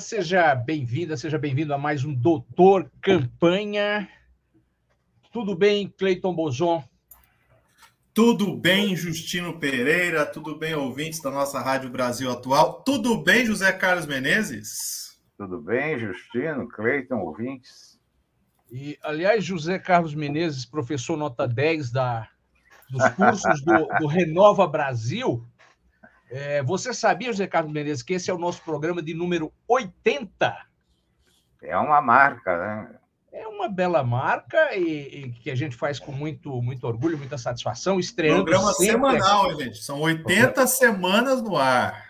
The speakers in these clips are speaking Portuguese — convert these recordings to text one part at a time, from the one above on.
Seja bem-vinda, seja bem-vindo a mais um Doutor Campanha. Tudo bem, Cleiton Bozon? Tudo bem, Justino Pereira? Tudo bem, ouvintes da nossa Rádio Brasil Atual? Tudo bem, José Carlos Menezes? Tudo bem, Justino, Cleiton, ouvintes? E, aliás, José Carlos Menezes, professor nota 10 da, dos cursos do, do Renova Brasil. É, você sabia, José Carlos Menezes, que esse é o nosso programa de número 80? É uma marca, né? é uma bela marca e, e, que a gente faz com muito, muito orgulho, muita satisfação, estreando. Programa semanal, aqui. gente. São 80 semanas no ar.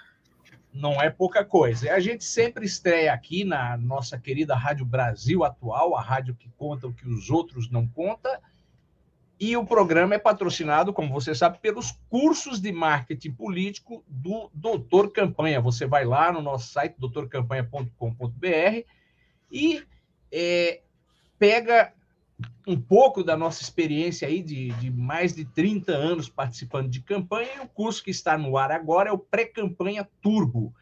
Não é pouca coisa. A gente sempre estreia aqui na nossa querida Rádio Brasil Atual, a rádio que conta o que os outros não contam. E o programa é patrocinado, como você sabe, pelos cursos de marketing político do Doutor Campanha. Você vai lá no nosso site, doutorcampanha.com.br, e é, pega um pouco da nossa experiência aí de, de, mais de 30 anos participando de campanha e o curso que está no ar agora é o Pré-Campanha Turbo.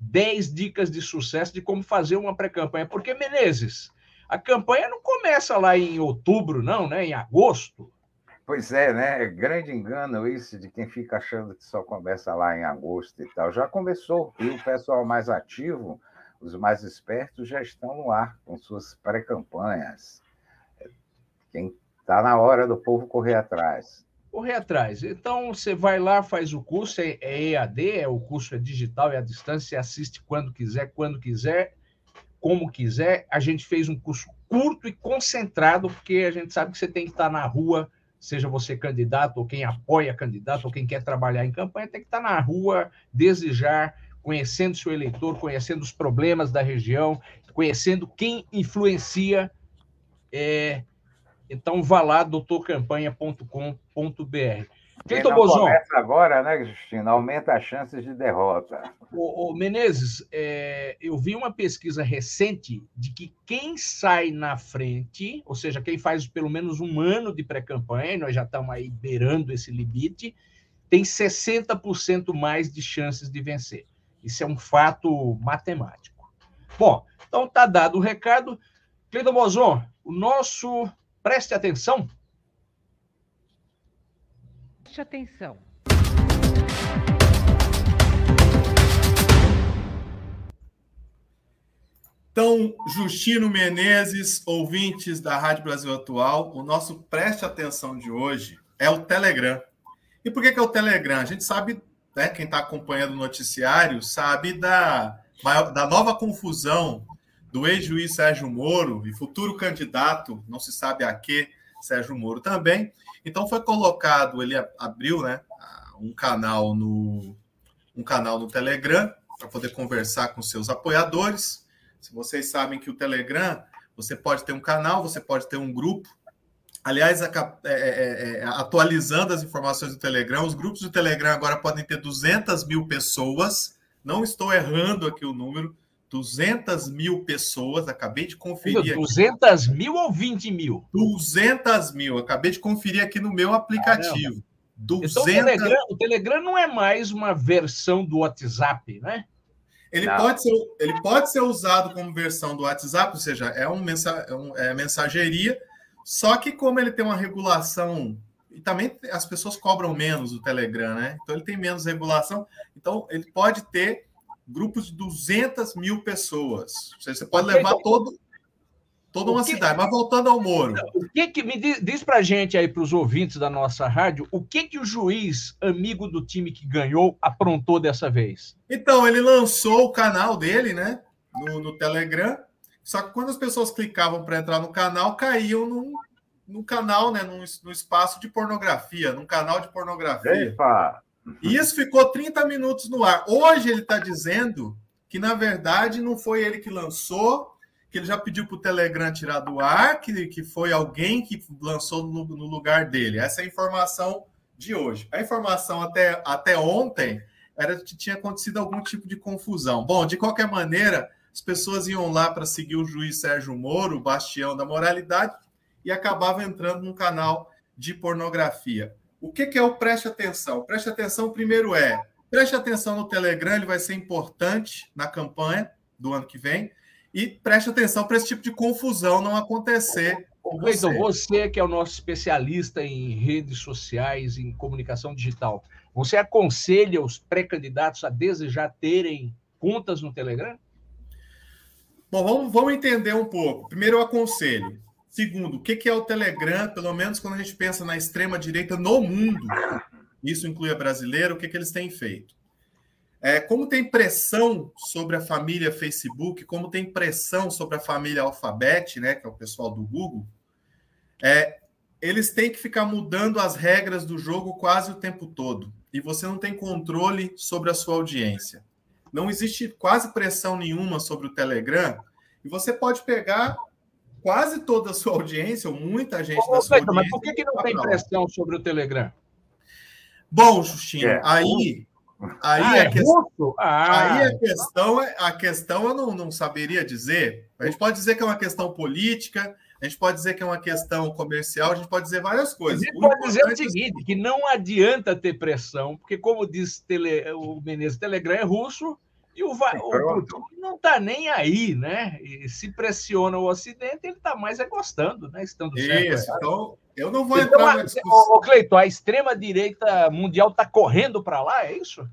10 dicas de sucesso de como fazer uma pré-campanha. Porque, Menezes, a campanha não começa lá em outubro, não, né? Em agosto. Pois é, né? É grande engano isso de quem fica achando que só começa lá em agosto e tal. Já começou. E o pessoal mais ativo os mais espertos já estão no ar com suas pré-campanhas. Quem está na hora do povo correr atrás. Correr atrás. Então, você vai lá, faz o curso, é, é EAD, é, o curso é digital, é à distância, você assiste quando quiser, quando quiser, como quiser. A gente fez um curso curto e concentrado, porque a gente sabe que você tem que estar na rua, seja você candidato, ou quem apoia candidato, ou quem quer trabalhar em campanha, tem que estar na rua, desejar conhecendo seu eleitor, conhecendo os problemas da região, conhecendo quem influencia. É... Então, vá lá, doutorcampanha.com.br. Cleiton Bozon. Começa agora, né, Justino? Aumenta as chances de derrota. O, o Menezes, é, eu vi uma pesquisa recente de que quem sai na frente, ou seja, quem faz pelo menos um ano de pré-campanha, nós já estamos aí beirando esse limite, tem 60% mais de chances de vencer. Isso é um fato matemático. Bom, então está dado o recado. Cleiton Bozon, o nosso. Preste atenção. Preste atenção. Então, Justino Menezes, ouvintes da Rádio Brasil Atual, o nosso preste atenção de hoje é o Telegram. E por que, é o Telegram? A gente sabe né, quem está acompanhando o noticiário sabe da, da nova confusão do ex-juiz Sérgio Moro e futuro candidato, não se sabe a que, Sérgio Moro também. Então foi colocado, ele abriu né, um canal no um canal no Telegram para poder conversar com seus apoiadores. Se vocês sabem que o Telegram, você pode ter um canal, você pode ter um grupo, Aliás, é, é, é, é, atualizando as informações do Telegram, os grupos do Telegram agora podem ter 200 mil pessoas. Não estou errando aqui o número. 200 mil pessoas, acabei de conferir. 200 aqui. mil ou 20 mil? 200 mil, acabei de conferir aqui no meu aplicativo. 200... Então, o Telegram, o Telegram não é mais uma versão do WhatsApp, né? Ele pode, ser, ele pode ser usado como versão do WhatsApp, ou seja, é, um mensa, é, um, é mensageria, só que como ele tem uma regulação e também as pessoas cobram menos o Telegram, né? Então ele tem menos regulação. Então ele pode ter grupos de 200 mil pessoas. Você pode levar todo, toda uma que... cidade. Mas voltando ao Moro. O que que me diz, diz para gente aí para os ouvintes da nossa rádio, o que que o juiz amigo do time que ganhou aprontou dessa vez? Então ele lançou o canal dele, né? No, no Telegram só que quando as pessoas clicavam para entrar no canal, caíam num, num canal, né? Num, num, espaço de pornografia, num canal de pornografia. Epa. E isso ficou 30 minutos no ar. Hoje ele está dizendo que, na verdade, não foi ele que lançou, que ele já pediu para o Telegram tirar do ar, que, que foi alguém que lançou no, no, lugar dele. Essa é a informação de hoje. A informação até, até ontem era que tinha acontecido algum tipo de confusão. Bom, de qualquer maneira, as pessoas iam lá para seguir o juiz Sérgio Moro, o bastião da moralidade, e acabavam entrando num canal de pornografia. O que, que é o preste atenção? Preste atenção, primeiro é, preste atenção no Telegram, ele vai ser importante na campanha do ano que vem, e preste atenção para esse tipo de confusão não acontecer. Cleiton, você. você que é o nosso especialista em redes sociais, em comunicação digital, você aconselha os pré-candidatos a desejar terem contas no Telegram? Bom, vamos, vamos entender um pouco. Primeiro, eu aconselho. Segundo, o que é o Telegram? Pelo menos quando a gente pensa na extrema-direita no mundo, isso inclui a brasileira, o que, que eles têm feito? É, como tem pressão sobre a família Facebook, como tem pressão sobre a família Alphabet, né, que é o pessoal do Google, é, eles têm que ficar mudando as regras do jogo quase o tempo todo. E você não tem controle sobre a sua audiência. Não existe quase pressão nenhuma sobre o Telegram. E você pode pegar quase toda a sua audiência, ou muita gente Ô, da sua audiência. Mas por que, que não tem pressão sobre o Telegram? Bom, Justinho, é. aí. Aí, ah, a é questão, ah. aí a questão, é, a questão eu não, não saberia dizer. A gente pode dizer que é uma questão política, a gente pode dizer que é uma questão comercial, a gente pode dizer várias coisas. A gente pode dizer o seguinte, que não adianta ter pressão, porque como diz tele, o Menezes, Telegram é russo, e o, o Putin não está nem aí, né? E se pressiona o Ocidente, ele está mais é gostando, né? Estando Isso, certo, então eu não vou então, entrar na discussão. Ô, Cleiton, a extrema-direita mundial está correndo para lá, é isso?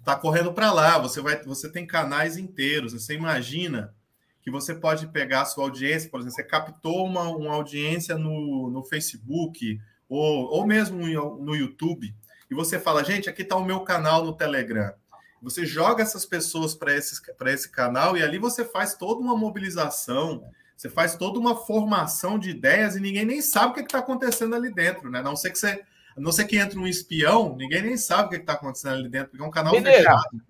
Está correndo para lá. Você, vai, você tem canais inteiros. Você imagina que você pode pegar a sua audiência, por exemplo, você captou uma, uma audiência no, no Facebook ou, ou mesmo no YouTube, e você fala, gente, aqui está o meu canal no Telegram. Você joga essas pessoas para esse canal e ali você faz toda uma mobilização, você faz toda uma formação de ideias e ninguém nem sabe o que está acontecendo ali dentro, né? A não ser que você, a não ser que entre um espião, ninguém nem sabe o que está acontecendo ali dentro, porque é um canal Beleza. fechado.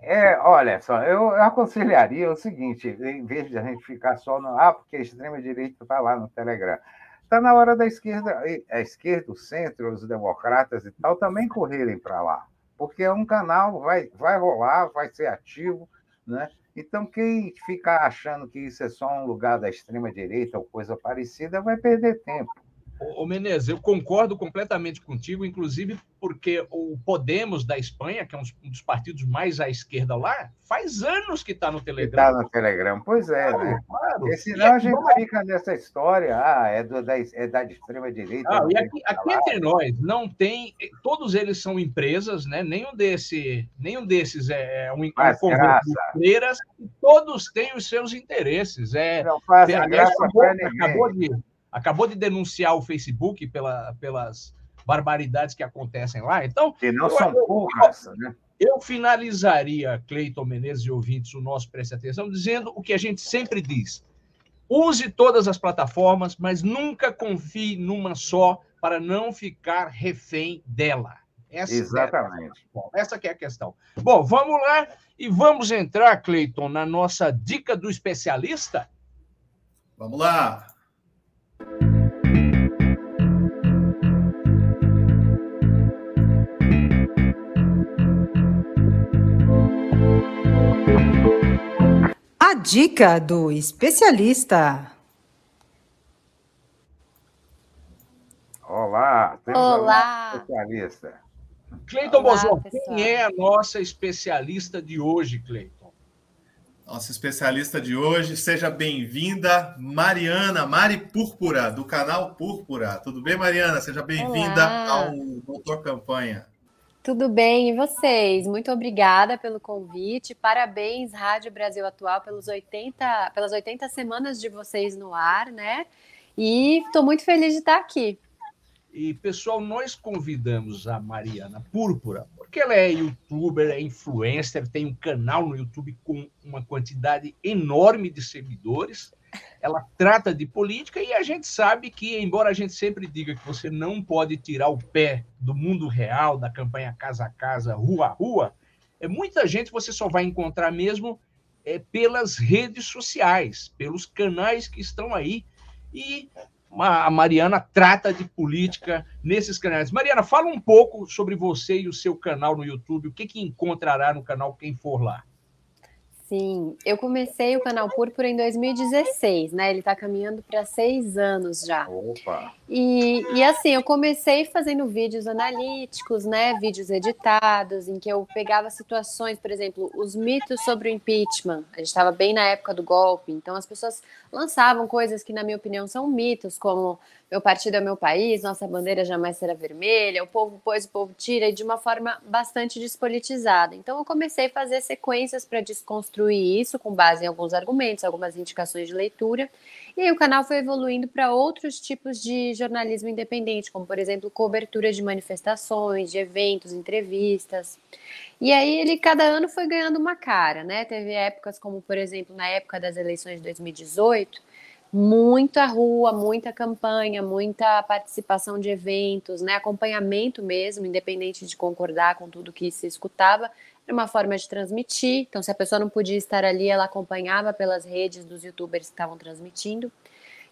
É, olha só, eu, eu aconselharia o seguinte, em vez de a gente ficar só no. Ah, porque a extrema-direita está lá no Telegram. Está na hora da esquerda, a esquerda, o centro, os democratas e tal, também correrem para lá. Porque é um canal, vai, vai rolar, vai ser ativo, né? Então, quem ficar achando que isso é só um lugar da extrema-direita ou coisa parecida, vai perder tempo. Ô Menezes, eu concordo completamente contigo, inclusive porque o Podemos da Espanha, que é um dos partidos mais à esquerda lá, faz anos que está no Telegram. Está no Telegram, pois é, claro, né? Claro. Porque senão a gente fica nessa história, ah, é, do, da, é da extrema-direita. Ah, e aqui, aqui entre nós, não tem. Todos eles são empresas, né? Nenhum, desse, nenhum desses é, é um, um conjunto de freiras, todos têm os seus interesses. É, não faz graça para ninguém. Acabou de acabou de denunciar o Facebook pela, pelas barbaridades que acontecem lá. Então, que não são poucas, né? Eu finalizaria, Cleiton Menezes e ouvintes, o nosso Preste Atenção, dizendo o que a gente sempre diz. Use todas as plataformas, mas nunca confie numa só para não ficar refém dela. Essa Exatamente. É Bom, essa que é a questão. Bom, vamos lá e vamos entrar, Cleiton, na nossa dica do especialista. Vamos lá. Dica do especialista. Olá, temos Olá. especialista. Cleiton Bozon, quem é a nossa especialista de hoje, Cleiton? Nossa especialista de hoje, seja bem-vinda, Mariana, Mari Púrpura, do canal Púrpura. Tudo bem, Mariana? Seja bem-vinda ao Doutor Campanha. Tudo bem, e vocês? Muito obrigada pelo convite. Parabéns, Rádio Brasil Atual, pelos 80, pelas 80 semanas de vocês no ar, né? E estou muito feliz de estar aqui. E, pessoal, nós convidamos a Mariana Púrpura, porque ela é youtuber, é influencer, tem um canal no YouTube com uma quantidade enorme de seguidores. Ela trata de política e a gente sabe que, embora a gente sempre diga que você não pode tirar o pé do mundo real, da campanha casa a casa, rua a rua, é muita gente você só vai encontrar mesmo é, pelas redes sociais, pelos canais que estão aí. E a Mariana trata de política nesses canais. Mariana, fala um pouco sobre você e o seu canal no YouTube, o que, que encontrará no canal quem for lá. Sim, eu comecei o canal Púrpura em 2016, né? Ele está caminhando para seis anos já. Opa! E, e assim, eu comecei fazendo vídeos analíticos, né? Vídeos editados, em que eu pegava situações, por exemplo, os mitos sobre o impeachment. A gente estava bem na época do golpe, então as pessoas lançavam coisas que, na minha opinião, são mitos, como meu partido é meu país, nossa bandeira jamais será vermelha, o povo pôs, o povo tira, e de uma forma bastante despolitizada. Então eu comecei a fazer sequências para desconstruir isso, com base em alguns argumentos, algumas indicações de leitura, e aí o canal foi evoluindo para outros tipos de jornalismo independente, como por exemplo cobertura de manifestações, de eventos, entrevistas. E aí ele cada ano foi ganhando uma cara, né? Teve épocas como, por exemplo, na época das eleições de 2018, muita rua, muita campanha, muita participação de eventos, né, acompanhamento mesmo, independente de concordar com tudo que se escutava, era uma forma de transmitir. Então, se a pessoa não podia estar ali, ela acompanhava pelas redes dos youtubers que estavam transmitindo.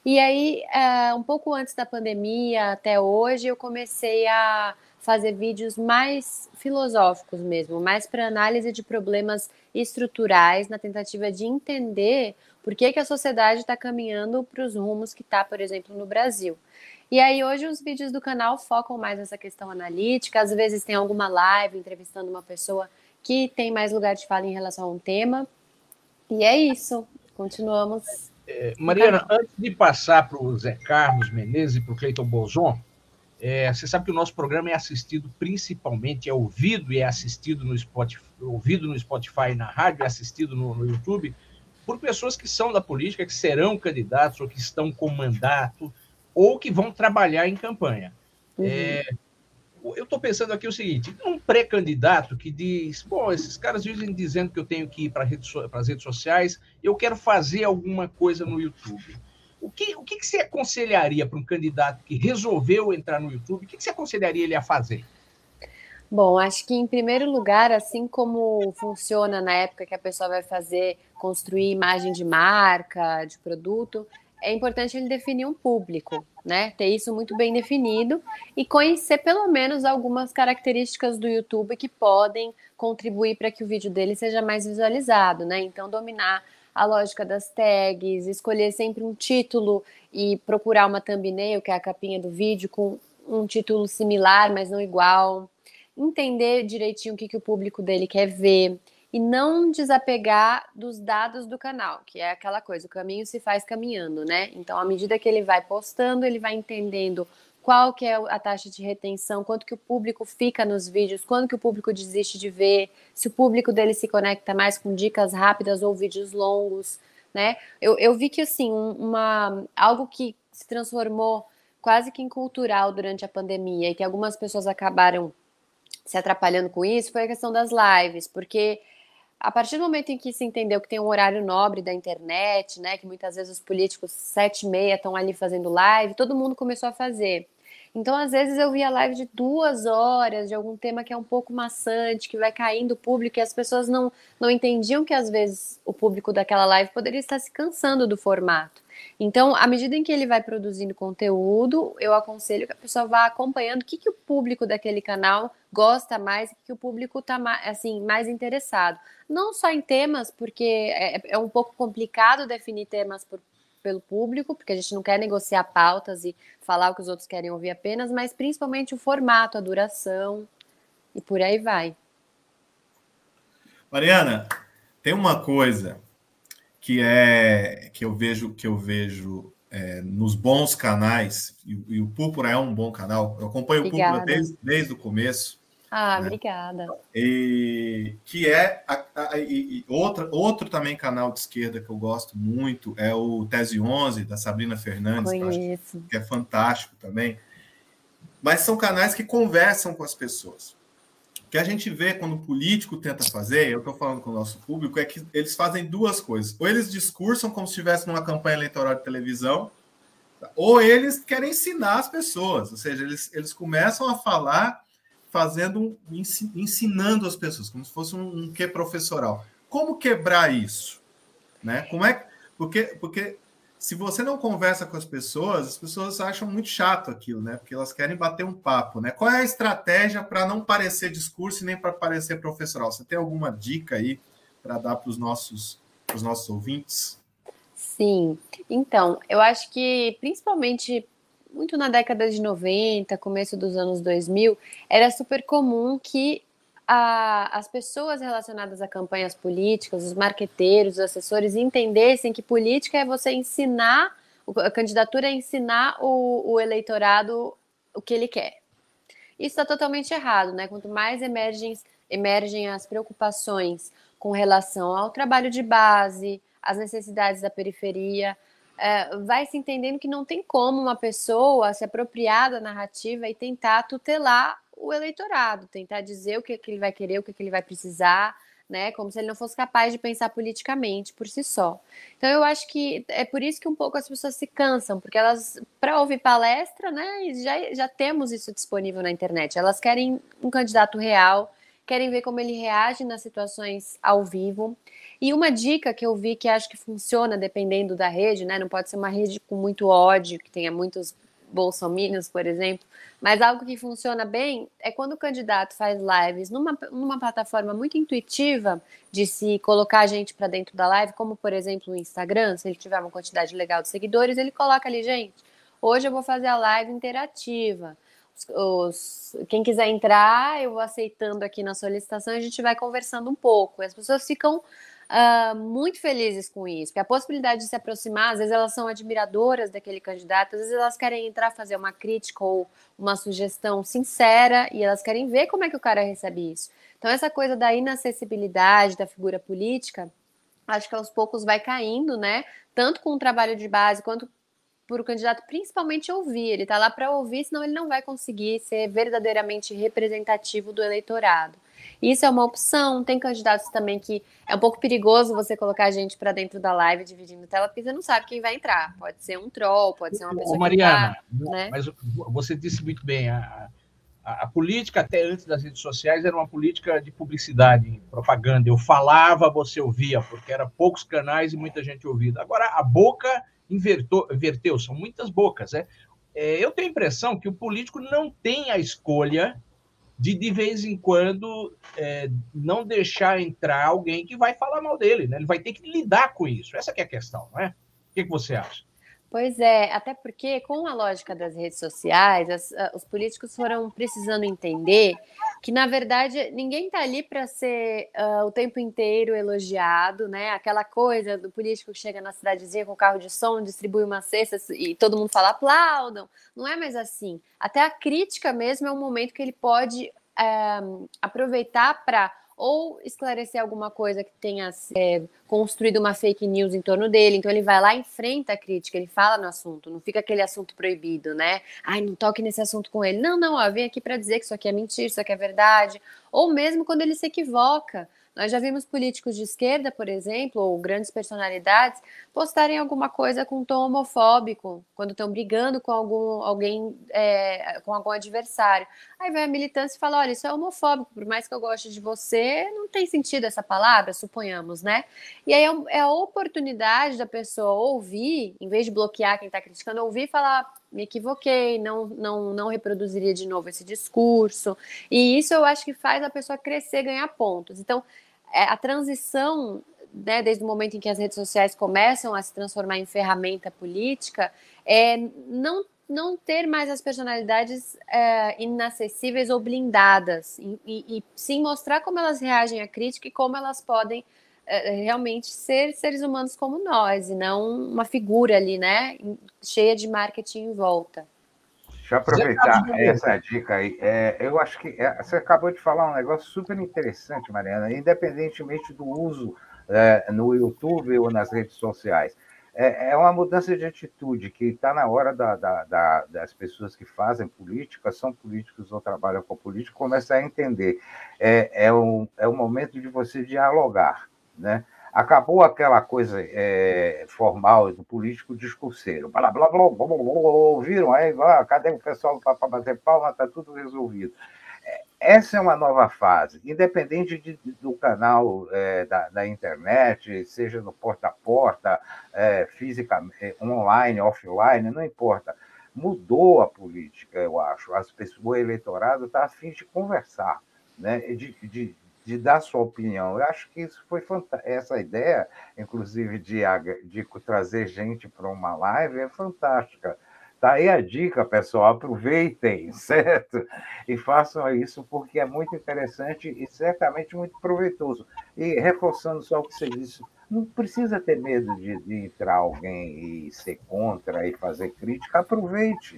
E aí, é, um pouco antes da pandemia até hoje, eu comecei a fazer vídeos mais filosóficos mesmo, mais para análise de problemas estruturais, na tentativa de entender por que, que a sociedade está caminhando para os rumos que está, por exemplo, no Brasil? E aí hoje os vídeos do canal focam mais nessa questão analítica, às vezes tem alguma live entrevistando uma pessoa que tem mais lugar de fala em relação a um tema. E é isso. Continuamos. É, Mariana, antes de passar para o Zé Carlos Menezes e para o Cleiton Bolzon, é, você sabe que o nosso programa é assistido principalmente, é ouvido e é assistido no Spotify, ouvido no Spotify na rádio, é assistido no, no YouTube por pessoas que são da política, que serão candidatos ou que estão com mandato ou que vão trabalhar em campanha. Uhum. É, eu estou pensando aqui o seguinte: um pré-candidato que diz, bom, esses caras vivem dizendo que eu tenho que ir para rede, as redes sociais, eu quero fazer alguma coisa no YouTube. O que, o que, que você aconselharia para um candidato que resolveu entrar no YouTube? O que, que você aconselharia ele a fazer? Bom, acho que em primeiro lugar, assim como funciona na época que a pessoa vai fazer, construir imagem de marca, de produto, é importante ele definir um público, né? Ter isso muito bem definido e conhecer pelo menos algumas características do YouTube que podem contribuir para que o vídeo dele seja mais visualizado, né? Então, dominar a lógica das tags, escolher sempre um título e procurar uma thumbnail, que é a capinha do vídeo, com um título similar, mas não igual entender direitinho o que, que o público dele quer ver e não desapegar dos dados do canal, que é aquela coisa, o caminho se faz caminhando, né? Então, à medida que ele vai postando, ele vai entendendo qual que é a taxa de retenção, quanto que o público fica nos vídeos, quando que o público desiste de ver, se o público dele se conecta mais com dicas rápidas ou vídeos longos, né? Eu, eu vi que, assim, uma, algo que se transformou quase que em cultural durante a pandemia e que algumas pessoas acabaram se atrapalhando com isso foi a questão das lives, porque a partir do momento em que se entendeu que tem um horário nobre da internet, né, que muitas vezes os políticos sete e meia estão ali fazendo live, todo mundo começou a fazer. Então, às vezes, eu via live de duas horas de algum tema que é um pouco maçante, que vai caindo o público, e as pessoas não, não entendiam que, às vezes, o público daquela live poderia estar se cansando do formato. Então, à medida em que ele vai produzindo conteúdo, eu aconselho que a pessoa vá acompanhando o que, que o público daquele canal gosta mais, o que o público está assim, mais interessado. Não só em temas, porque é, é um pouco complicado definir temas por, pelo público, porque a gente não quer negociar pautas e falar o que os outros querem ouvir apenas, mas principalmente o formato, a duração e por aí vai. Mariana, tem uma coisa que é que eu vejo que eu vejo é, nos bons canais e, e, o Púrpura é um bom canal. Eu acompanho obrigada. o Púrpura desde, desde o começo. Ah, né? obrigada. E que é a, a, e, outra, outro também canal de esquerda que eu gosto muito é o Tese 11 da Sabrina Fernandes, que, que é fantástico também. Mas são canais que conversam com as pessoas. O que a gente vê quando o político tenta fazer, eu estou falando com o nosso público, é que eles fazem duas coisas. Ou eles discursam como se estivesse numa campanha eleitoral de televisão, ou eles querem ensinar as pessoas, ou seja, eles, eles começam a falar fazendo, ensinando as pessoas, como se fosse um, um quê professoral. Como quebrar isso? Né? Como é porque, porque se você não conversa com as pessoas, as pessoas acham muito chato aquilo, né? Porque elas querem bater um papo, né? Qual é a estratégia para não parecer discurso e nem para parecer professoral? Você tem alguma dica aí para dar para os nossos, os nossos ouvintes? Sim, então, eu acho que principalmente muito na década de 90, começo dos anos 2000, era super comum que a, as pessoas relacionadas a campanhas políticas, os marqueteiros, os assessores, entendessem que política é você ensinar, a candidatura é ensinar o, o eleitorado o que ele quer. Isso está totalmente errado, né? Quanto mais emergem, emergem as preocupações com relação ao trabalho de base, às necessidades da periferia, é, vai se entendendo que não tem como uma pessoa se apropriar da narrativa e tentar tutelar o eleitorado, tentar dizer o que, é que ele vai querer, o que, é que ele vai precisar, né? Como se ele não fosse capaz de pensar politicamente por si só. Então eu acho que é por isso que um pouco as pessoas se cansam, porque elas, para ouvir palestra, né, já, já temos isso disponível na internet. Elas querem um candidato real, querem ver como ele reage nas situações ao vivo. E uma dica que eu vi que acho que funciona dependendo da rede, né? Não pode ser uma rede com muito ódio, que tenha muitos bolsominions, por exemplo, mas algo que funciona bem é quando o candidato faz lives numa, numa plataforma muito intuitiva de se colocar a gente para dentro da live, como por exemplo o Instagram, se ele tiver uma quantidade legal de seguidores, ele coloca ali, gente, hoje eu vou fazer a live interativa. Os, quem quiser entrar, eu vou aceitando aqui na solicitação, a gente vai conversando um pouco. As pessoas ficam uh, muito felizes com isso, porque a possibilidade de se aproximar, às vezes elas são admiradoras daquele candidato, às vezes elas querem entrar fazer uma crítica ou uma sugestão sincera e elas querem ver como é que o cara recebe isso. Então, essa coisa da inacessibilidade da figura política, acho que aos poucos vai caindo, né? Tanto com o trabalho de base quanto por o candidato principalmente ouvir. Ele está lá para ouvir, senão ele não vai conseguir ser verdadeiramente representativo do eleitorado. Isso é uma opção. Tem candidatos também que é um pouco perigoso você colocar a gente para dentro da live dividindo tela, porque você não sabe quem vai entrar. Pode ser um troll, pode ser uma pessoa. Ô, Mariana, tá, né? mas você disse muito bem, a, a, a, política até antes das redes sociais era uma política de publicidade, propaganda. Eu falava, você ouvia, porque era poucos canais e muita gente ouvida. Agora a boca invertou, inverteu, são muitas bocas, né? É, eu tenho a impressão que o político não tem a escolha de de vez em quando é, não deixar entrar alguém que vai falar mal dele, né? Ele vai ter que lidar com isso. Essa é a questão, não é? O que, que você acha? Pois é, até porque com a lógica das redes sociais, as, os políticos foram precisando entender que, na verdade, ninguém está ali para ser uh, o tempo inteiro elogiado, né? Aquela coisa do político que chega na cidadezinha com carro de som, distribui uma cesta e todo mundo fala aplaudam. Não é mais assim. Até a crítica mesmo é um momento que ele pode uh, aproveitar para ou esclarecer alguma coisa que tenha é, construído uma fake news em torno dele. Então ele vai lá, enfrenta a crítica, ele fala no assunto, não fica aquele assunto proibido, né? Ai, não toque nesse assunto com ele. Não, não, ó, vem aqui para dizer que isso aqui é mentira, isso aqui é verdade. Ou mesmo quando ele se equivoca. Nós já vimos políticos de esquerda, por exemplo, ou grandes personalidades, postarem alguma coisa com tom homofóbico, quando estão brigando com algum, alguém, é, com algum adversário. Aí vai a militância e fala: olha, isso é homofóbico, por mais que eu goste de você, não tem sentido essa palavra, suponhamos, né? E aí é, é a oportunidade da pessoa ouvir, em vez de bloquear quem está criticando, ouvir e falar: me equivoquei, não, não, não reproduziria de novo esse discurso. E isso eu acho que faz a pessoa crescer, ganhar pontos. Então, a transição, né, desde o momento em que as redes sociais começam a se transformar em ferramenta política, é não, não ter mais as personalidades é, inacessíveis ou blindadas, e, e, e, sim mostrar como elas reagem à crítica e como elas podem é, realmente ser seres humanos como nós, e não uma figura ali, né, cheia de marketing em volta. Deixa eu aproveitar essa dica aí. É, eu acho que é, você acabou de falar um negócio super interessante, Mariana, independentemente do uso é, no YouTube ou nas redes sociais. é, é uma mudança de atitude que está na hora da, da, da, das pessoas que fazem política, são políticos ou trabalham com política, começar a entender. É, é, o, é o momento de você dialogar, né? Acabou aquela coisa é, formal do político discurseiro. Blá, blá, blá, blá, blá, blá, ouviram? Aí, ah, cadê o pessoal para bater palma? Está tudo resolvido. É, essa é uma nova fase, independente de, do canal é, da, da, internet, seja no porta a porta, é, fisicamente, online, offline, não importa. Mudou a política, eu acho. As pessoas, o eleitorado está a fim de conversar, né? de, de, de dar sua opinião. Eu acho que isso foi fantástico. Essa ideia, inclusive, de, de trazer gente para uma live é fantástica. Tá aí a dica, pessoal, aproveitem, certo? E façam isso porque é muito interessante e certamente muito proveitoso. E reforçando só o que você disse, não precisa ter medo de, de entrar alguém e ser contra e fazer crítica, aproveite.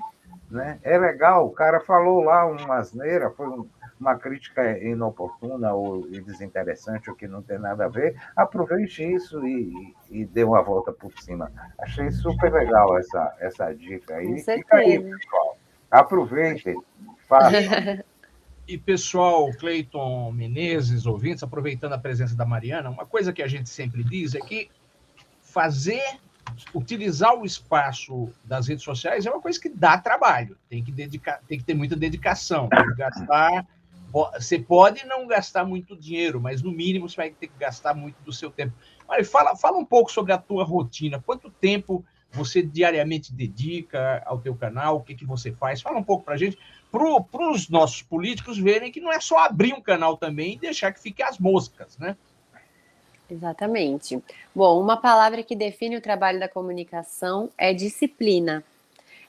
Né? É legal, o cara falou lá uma asneira, foi um, uma crítica inoportuna ou desinteressante, ou que não tem nada a ver, aproveite isso e, e, dê uma volta por cima. Achei super legal essa, essa dica aí. Com certeza. Fica aí, pessoal. Aproveitem, façam. E pessoal, Cleiton Menezes, ouvintes, aproveitando a presença da Mariana, uma coisa que a gente sempre diz é que fazer, utilizar o espaço das redes sociais é uma coisa que dá trabalho, tem que, dedicar, tem que ter muita dedicação, tem que gastar você pode não gastar muito dinheiro, mas no mínimo você vai ter que gastar muito do seu tempo. Olha, fala, fala um pouco sobre a tua rotina. Quanto tempo você diariamente dedica ao teu canal? O que, que você faz? Fala um pouco para a gente, para os nossos políticos verem que não é só abrir um canal também e deixar que fique as moscas, né? Exatamente. Bom, uma palavra que define o trabalho da comunicação é disciplina.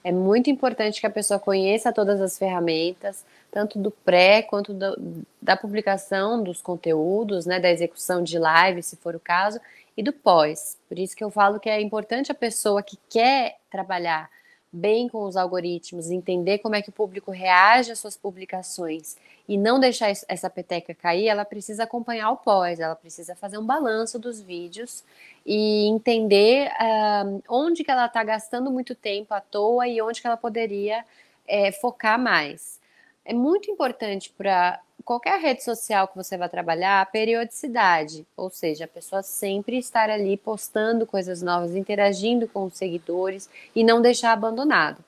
É muito importante que a pessoa conheça todas as ferramentas, tanto do pré quanto do, da publicação dos conteúdos, né, da execução de live, se for o caso, e do pós. Por isso que eu falo que é importante a pessoa que quer trabalhar bem com os algoritmos, entender como é que o público reage às suas publicações e não deixar essa peteca cair, ela precisa acompanhar o pós, ela precisa fazer um balanço dos vídeos e entender uh, onde que ela está gastando muito tempo à toa e onde que ela poderia é, focar mais é muito importante para qualquer rede social que você vai trabalhar a periodicidade, ou seja, a pessoa sempre estar ali postando coisas novas, interagindo com os seguidores e não deixar abandonado.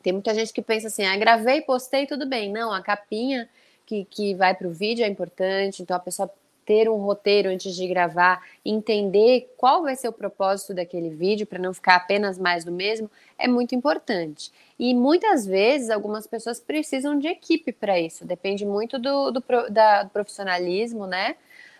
Tem muita gente que pensa assim, ah, gravei, postei, tudo bem. Não, a capinha que, que vai para o vídeo é importante, então a pessoa ter um roteiro antes de gravar, entender qual vai ser o propósito daquele vídeo para não ficar apenas mais do mesmo, é muito importante. E muitas vezes algumas pessoas precisam de equipe para isso, depende muito do, do, da, do profissionalismo, né?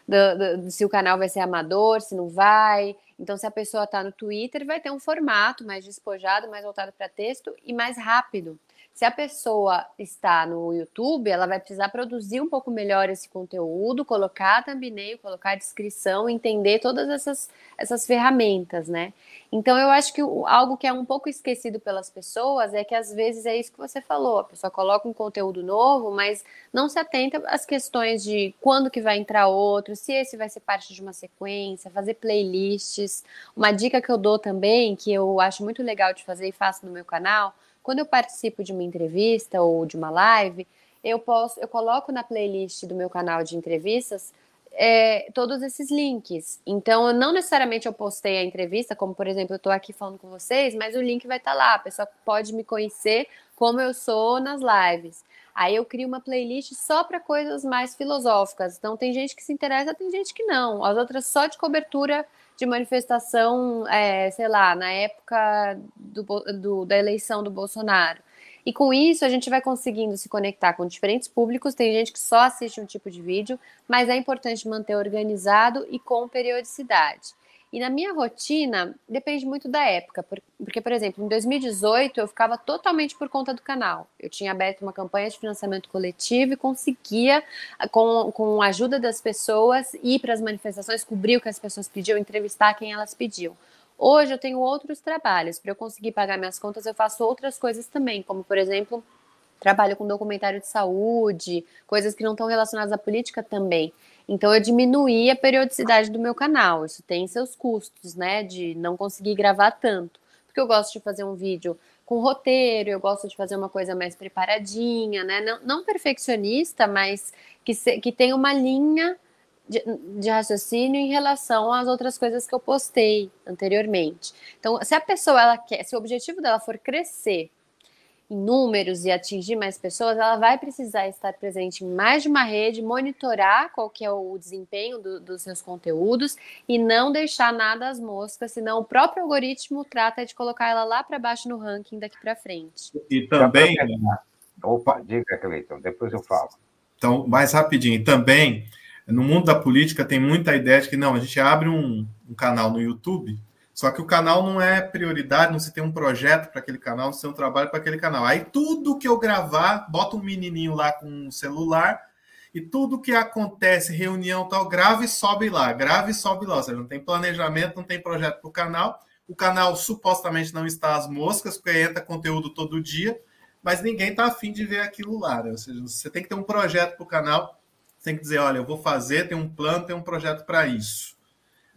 Do, do, se o canal vai ser amador, se não vai. Então, se a pessoa está no Twitter, vai ter um formato mais despojado, mais voltado para texto e mais rápido. Se a pessoa está no YouTube, ela vai precisar produzir um pouco melhor esse conteúdo, colocar thumbnail, colocar descrição, entender todas essas, essas ferramentas, né? Então, eu acho que algo que é um pouco esquecido pelas pessoas é que às vezes é isso que você falou, a pessoa coloca um conteúdo novo, mas não se atenta às questões de quando que vai entrar outro, se esse vai ser parte de uma sequência, fazer playlists. Uma dica que eu dou também, que eu acho muito legal de fazer e faço no meu canal, quando eu participo de uma entrevista ou de uma live, eu posso, eu coloco na playlist do meu canal de entrevistas é, todos esses links. Então, não necessariamente eu postei a entrevista, como por exemplo, eu estou aqui falando com vocês, mas o link vai estar tá lá. A pessoa pode me conhecer como eu sou nas lives. Aí eu crio uma playlist só para coisas mais filosóficas. Então, tem gente que se interessa, tem gente que não. As outras só de cobertura de manifestação, é, sei lá, na época do, do, da eleição do Bolsonaro. E com isso a gente vai conseguindo se conectar com diferentes públicos. Tem gente que só assiste um tipo de vídeo, mas é importante manter organizado e com periodicidade. E na minha rotina, depende muito da época, porque, por exemplo, em 2018 eu ficava totalmente por conta do canal. Eu tinha aberto uma campanha de financiamento coletivo e conseguia, com, com a ajuda das pessoas, ir para as manifestações, cobrir o que as pessoas pediam, entrevistar quem elas pediam. Hoje eu tenho outros trabalhos. Para eu conseguir pagar minhas contas, eu faço outras coisas também, como, por exemplo, trabalho com documentário de saúde, coisas que não estão relacionadas à política também. Então eu diminuí a periodicidade do meu canal. Isso tem seus custos, né? De não conseguir gravar tanto. Porque eu gosto de fazer um vídeo com roteiro, eu gosto de fazer uma coisa mais preparadinha, né? Não, não perfeccionista, mas que, se, que tem uma linha de, de, raciocínio em relação às outras coisas que eu postei anteriormente. Então, se a pessoa ela quer, se o objetivo dela for crescer em números e atingir mais pessoas, ela vai precisar estar presente em mais de uma rede, monitorar qual que é o desempenho do, dos seus conteúdos e não deixar nada às moscas, senão o próprio algoritmo trata de colocar ela lá para baixo no ranking daqui para frente. E também... Opa, diga, Cleiton, depois eu falo. Então, mais rapidinho, também, no mundo da política tem muita ideia de que, não, a gente abre um, um canal no YouTube só que o canal não é prioridade, não se tem um projeto para aquele canal, não se tem um trabalho para aquele canal. Aí tudo que eu gravar, bota um menininho lá com um celular e tudo que acontece, reunião tal, grave e sobe lá, grave e sobe lá. Ou seja, não tem planejamento, não tem projeto para o canal. O canal supostamente não está às moscas, porque entra conteúdo todo dia, mas ninguém está afim de ver aquilo lá. Né? Ou seja, você tem que ter um projeto para o canal, você tem que dizer, olha, eu vou fazer, tem um plano, tem um projeto para isso.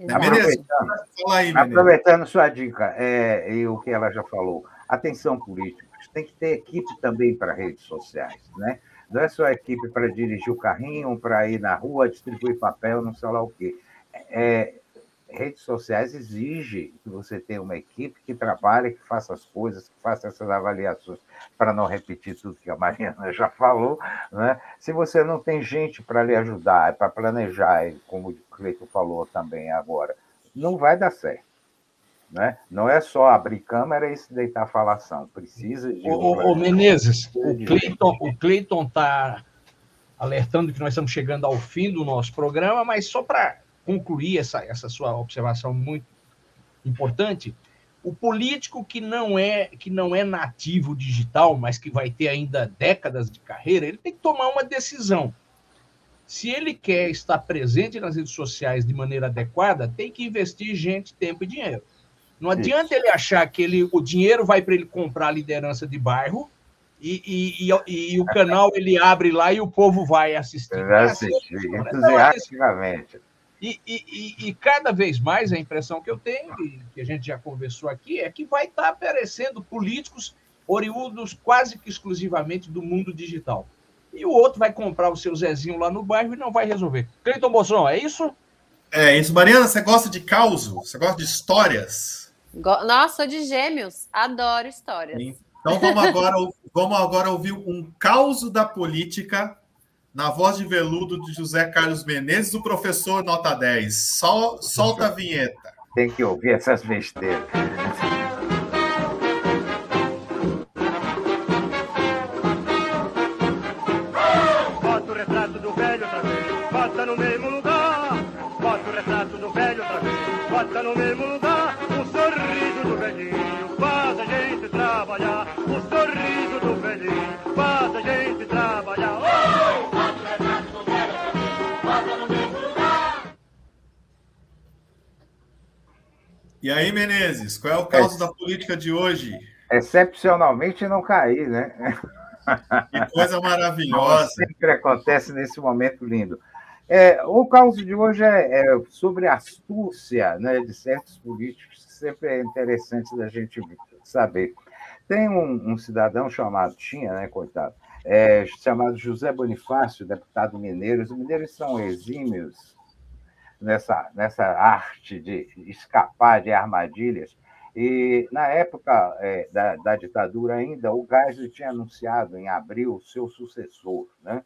Aproveitando, aí, aproveitando sua dica é, e o que ela já falou, atenção políticos, tem que ter equipe também para redes sociais, né? Não é só equipe para dirigir o carrinho, para ir na rua, distribuir papel, não sei lá o quê. É, redes sociais exige que você tenha uma equipe que trabalhe, que faça as coisas, que faça essas avaliações, para não repetir tudo que a Mariana já falou. Né? Se você não tem gente para lhe ajudar, para planejar, como o Cleito falou também agora, não vai dar certo. Né? Não é só abrir câmera e se deitar a falação. Precisa de. Ô, ô Menezes, o Cleiton está alertando que nós estamos chegando ao fim do nosso programa, mas só para concluir essa, essa sua observação muito importante, o político que não é que não é nativo digital, mas que vai ter ainda décadas de carreira, ele tem que tomar uma decisão. Se ele quer estar presente nas redes sociais de maneira adequada, tem que investir gente, tempo e dinheiro. Não adianta ele achar que ele, o dinheiro vai para ele comprar a liderança de bairro e, e, e, e, o canal ele abre lá e o povo vai assistir. Vai assistir, entusiasticamente. E, e, e, cada vez mais a impressão que eu tenho, e que a gente já conversou aqui, é que vai estar aparecendo políticos oriundos quase que exclusivamente do mundo digital. E o outro vai comprar o seu Zezinho lá no bairro e não vai resolver. Cleiton Bolsonaro, é isso? É isso. Mariana, você gosta de caos? Você gosta de histórias? Nossa, sou de gêmeos. Adoro histórias. Então vamos agora, vamos agora ouvir um caos da política na voz de veludo de José Carlos Menezes, o professor nota 10. Sol, solta a vinheta. Tem que ouvir essas besteiras. E aí, Menezes, qual é o caso é, da política de hoje? Excepcionalmente não cair, né? Que coisa maravilhosa. Sempre acontece nesse momento lindo. É, o caso de hoje é, é, sobre a astúcia né, de certos políticos, sempre é interessante da gente saber. Tem um, um cidadão chamado, tinha, né, coitado, é, chamado José Bonifácio, deputado mineiro. Os mineiros são exímios nessa, nessa arte de escapar de armadilhas. E na época é, da, da, ditadura ainda, o Geisel tinha anunciado em abril o seu sucessor, né?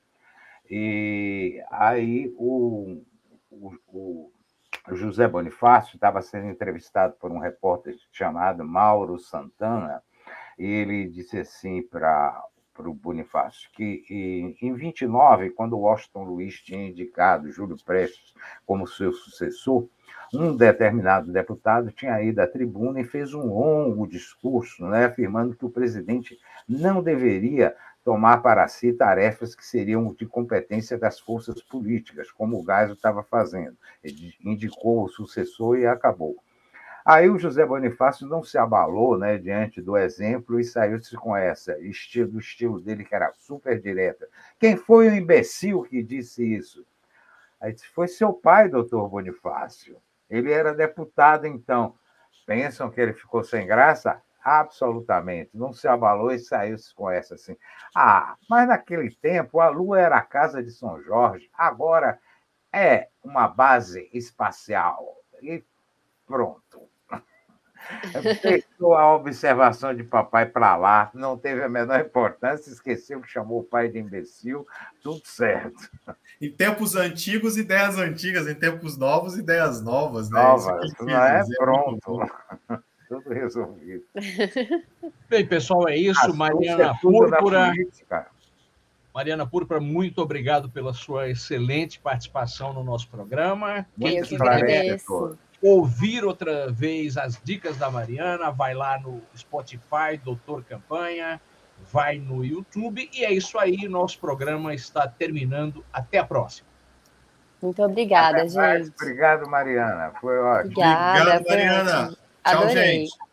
E aí o, o, o José Bonifácio estava sendo entrevistado por um repórter chamado Mauro Santana, e ele disse assim para para o Bonifácio, que em 29, quando Washington Luiz tinha indicado Júlio Prestes como seu sucessor, um determinado deputado tinha ido à tribuna e fez um longo discurso, né, afirmando que o presidente não deveria tomar para si tarefas que seriam de competência das forças políticas, como o Geisel estava fazendo. Ele indicou o sucessor e acabou. Aí o José Bonifácio não se abalou né, diante do exemplo e saiu-se com essa, estilo, do estilo dele, que era super direta. Quem foi o imbecil que disse isso? Aí disse, foi seu pai, doutor Bonifácio. Ele era deputado, então. Pensam que ele ficou sem graça? Absolutamente. Não se abalou e saiu-se com essa assim. Ah, mas naquele tempo a Lua era a casa de São Jorge, agora é uma base espacial. E pronto. Deixou a observação de papai para lá, não teve a menor importância, esqueceu que chamou o pai de imbecil, tudo certo. Em tempos antigos, ideias antigas, em tempos novos, ideias novas, né? Novas, não é? é Pronto. tudo resolvido. Bem, pessoal, é isso. Assunto Mariana é Púrpura. Mariana Púrpura, muito obrigado pela sua excelente participação no nosso programa. Quem Eu que agradeço ouvir outra vez as dicas da Mariana, vai lá no Spotify, Doutor Campanha, vai no YouTube. E é isso aí, nosso programa está terminando. Até a próxima. Muito obrigada, Até gente. Mais. Obrigado, Mariana. Foi ótimo. Obrigada, Obrigado, Mariana. Tchau, Adorei. gente.